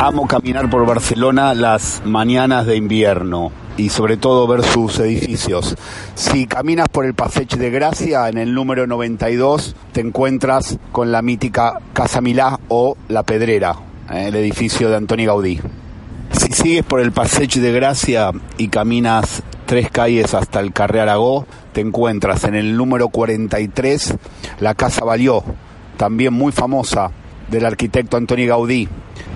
Amo caminar por Barcelona las mañanas de invierno y sobre todo ver sus edificios. Si caminas por el Passeig de Gracia, en el número 92, te encuentras con la mítica Casa Milá o La Pedrera, eh, el edificio de Antoni Gaudí. Si sigues por el Passeig de Gracia y caminas tres calles hasta el Carré Aragó, te encuentras en el número 43 la Casa Valió, también muy famosa del arquitecto Antoni Gaudí.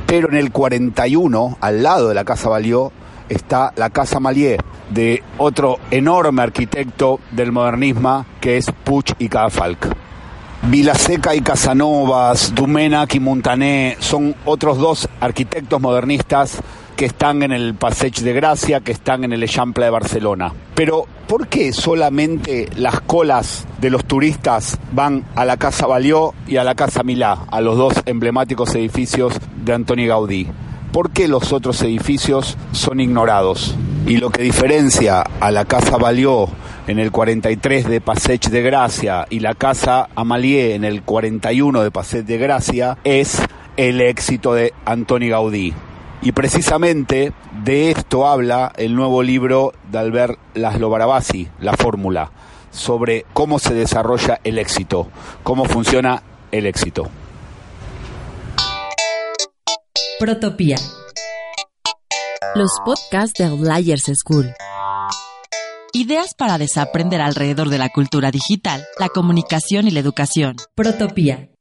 Pero en el 41, al lado de la Casa Valió, está la Casa Malier, de otro enorme arquitecto del modernismo que es Puig y Cadafalch. Vilaseca y Casanovas, Dumenac y Montané son otros dos arquitectos modernistas que están en el Passeig de Gracia, que están en el Eixample de Barcelona. Pero, ¿por qué solamente las colas de los turistas van a la Casa Valió y a la Casa Milá, a los dos emblemáticos edificios de Antoni Gaudí? ¿Por qué los otros edificios son ignorados? Y lo que diferencia a la Casa Valió en el 43 de Passeig de Gracia y la Casa Amalier en el 41 de Passeig de Gracia es el éxito de Antoni Gaudí. Y precisamente de esto habla el nuevo libro de Albert Laszlo Barabasi, La Fórmula, sobre cómo se desarrolla el éxito, cómo funciona el éxito. Protopía. Los podcasts de Outliers School. Ideas para desaprender alrededor de la cultura digital, la comunicación y la educación. Protopía.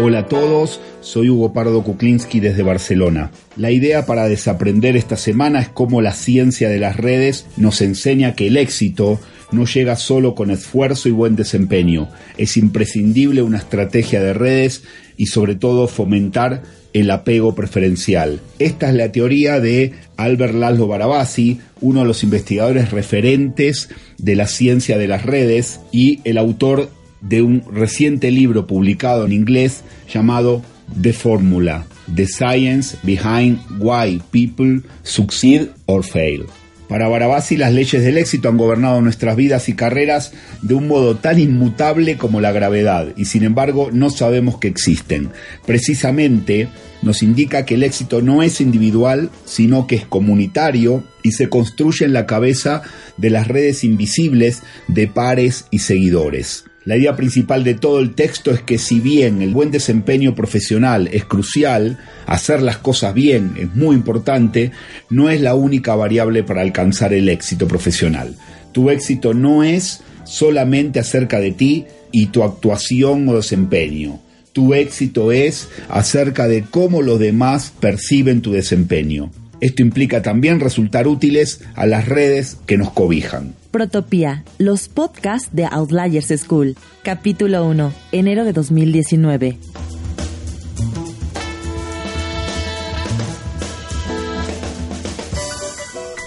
Hola a todos, soy Hugo Pardo Kuklinski desde Barcelona. La idea para desaprender esta semana es cómo la ciencia de las redes nos enseña que el éxito no llega solo con esfuerzo y buen desempeño. Es imprescindible una estrategia de redes y sobre todo fomentar el apego preferencial. Esta es la teoría de Albert Laszlo Barabasi, uno de los investigadores referentes de la ciencia de las redes y el autor de un reciente libro publicado en inglés llamado The Formula, The Science Behind Why People Succeed or Fail. Para Barabasi las leyes del éxito han gobernado nuestras vidas y carreras de un modo tan inmutable como la gravedad y sin embargo no sabemos que existen. Precisamente nos indica que el éxito no es individual, sino que es comunitario y se construye en la cabeza de las redes invisibles de pares y seguidores. La idea principal de todo el texto es que si bien el buen desempeño profesional es crucial, hacer las cosas bien es muy importante, no es la única variable para alcanzar el éxito profesional. Tu éxito no es solamente acerca de ti y tu actuación o desempeño. Tu éxito es acerca de cómo los demás perciben tu desempeño. Esto implica también resultar útiles a las redes que nos cobijan. Protopía, los podcasts de Outliers School. Capítulo 1, enero de 2019.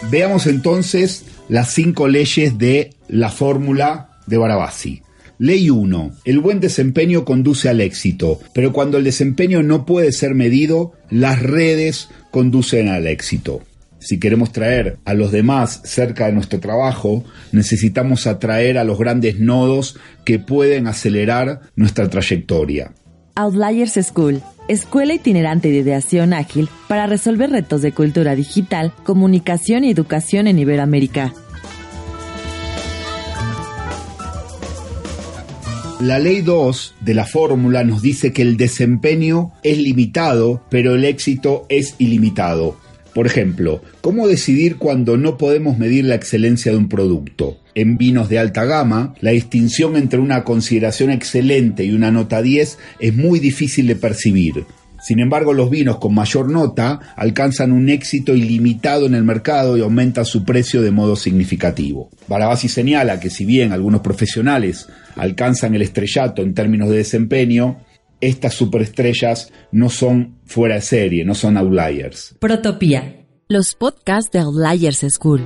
Veamos entonces las cinco leyes de la fórmula de Barabasi. Ley 1. El buen desempeño conduce al éxito, pero cuando el desempeño no puede ser medido, las redes conducen al éxito. Si queremos traer a los demás cerca de nuestro trabajo, necesitamos atraer a los grandes nodos que pueden acelerar nuestra trayectoria. Outliers School, escuela itinerante de ideación ágil para resolver retos de cultura digital, comunicación y educación en Iberoamérica. La ley 2 de la fórmula nos dice que el desempeño es limitado, pero el éxito es ilimitado. Por ejemplo, ¿cómo decidir cuando no podemos medir la excelencia de un producto? En vinos de alta gama, la distinción entre una consideración excelente y una nota 10 es muy difícil de percibir. Sin embargo, los vinos con mayor nota alcanzan un éxito ilimitado en el mercado y aumentan su precio de modo significativo. Barabasi señala que si bien algunos profesionales alcanzan el estrellato en términos de desempeño, estas superestrellas no son fuera de serie, no son outliers. Protopía, los podcasts de Outliers School.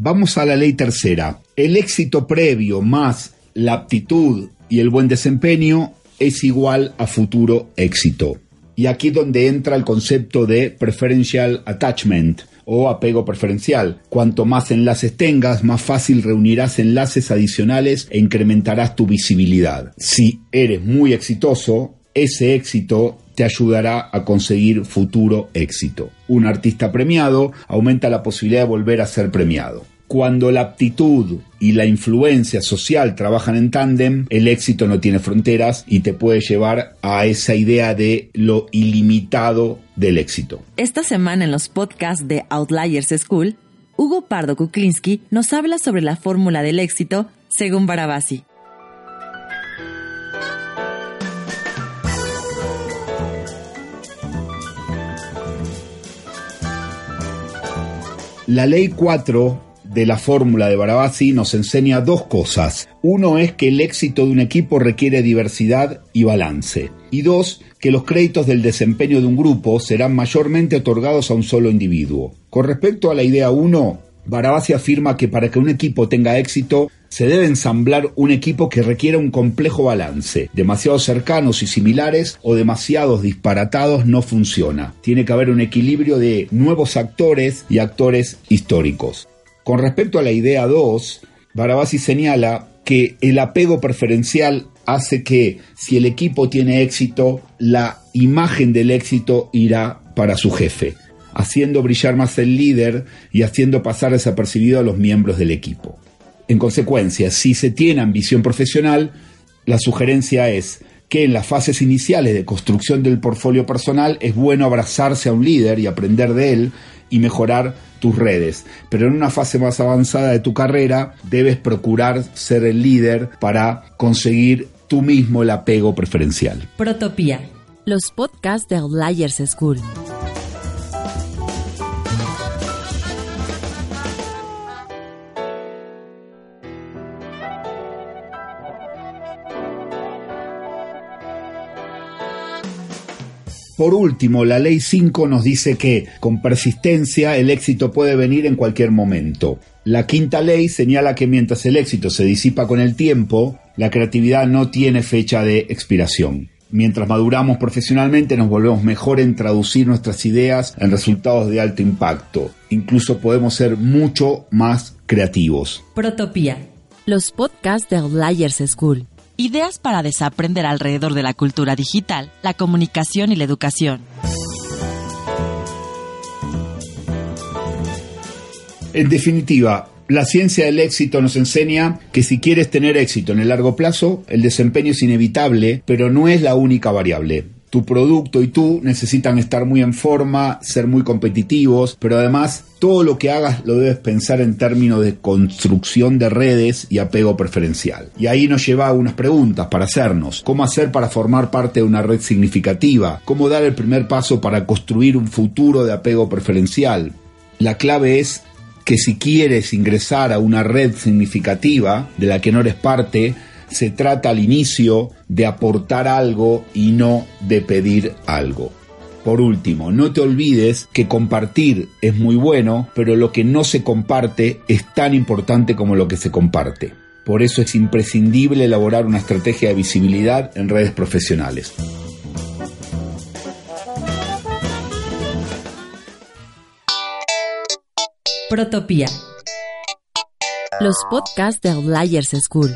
Vamos a la ley tercera. El éxito previo más la aptitud y el buen desempeño es igual a futuro éxito. Y aquí es donde entra el concepto de preferential attachment o apego preferencial. Cuanto más enlaces tengas, más fácil reunirás enlaces adicionales e incrementarás tu visibilidad. Si eres muy exitoso, ese éxito te ayudará a conseguir futuro éxito. Un artista premiado aumenta la posibilidad de volver a ser premiado. Cuando la aptitud y la influencia social trabajan en tándem, el éxito no tiene fronteras y te puede llevar a esa idea de lo ilimitado del éxito. Esta semana en los podcasts de Outliers School, Hugo Pardo Kuklinski nos habla sobre la fórmula del éxito según Barabasi. La ley 4 de la fórmula de Barabasi nos enseña dos cosas. Uno es que el éxito de un equipo requiere diversidad y balance. Y dos, que los créditos del desempeño de un grupo serán mayormente otorgados a un solo individuo. Con respecto a la idea 1, Barabasi afirma que para que un equipo tenga éxito se debe ensamblar un equipo que requiera un complejo balance. Demasiados cercanos y similares o demasiados disparatados no funciona. Tiene que haber un equilibrio de nuevos actores y actores históricos. Con respecto a la idea 2, Barabasi señala que el apego preferencial hace que si el equipo tiene éxito, la imagen del éxito irá para su jefe, haciendo brillar más el líder y haciendo pasar desapercibido a los miembros del equipo. En consecuencia, si se tiene ambición profesional, la sugerencia es que en las fases iniciales de construcción del portfolio personal es bueno abrazarse a un líder y aprender de él y mejorar tus redes. Pero en una fase más avanzada de tu carrera debes procurar ser el líder para conseguir tú mismo el apego preferencial. Protopía, los podcasts de Outliers School. Por último, la ley 5 nos dice que con persistencia el éxito puede venir en cualquier momento. La quinta ley señala que mientras el éxito se disipa con el tiempo, la creatividad no tiene fecha de expiración. Mientras maduramos profesionalmente nos volvemos mejor en traducir nuestras ideas en resultados de alto impacto. Incluso podemos ser mucho más creativos. Protopía. Los podcasts de Outliers School. Ideas para desaprender alrededor de la cultura digital, la comunicación y la educación. En definitiva, la ciencia del éxito nos enseña que si quieres tener éxito en el largo plazo, el desempeño es inevitable, pero no es la única variable tu producto y tú necesitan estar muy en forma, ser muy competitivos, pero además todo lo que hagas lo debes pensar en términos de construcción de redes y apego preferencial. Y ahí nos lleva a unas preguntas para hacernos. ¿Cómo hacer para formar parte de una red significativa? ¿Cómo dar el primer paso para construir un futuro de apego preferencial? La clave es que si quieres ingresar a una red significativa de la que no eres parte, se trata al inicio de aportar algo y no de pedir algo. Por último, no te olvides que compartir es muy bueno, pero lo que no se comparte es tan importante como lo que se comparte. Por eso es imprescindible elaborar una estrategia de visibilidad en redes profesionales. Protopía. Los podcasts de Outliers School.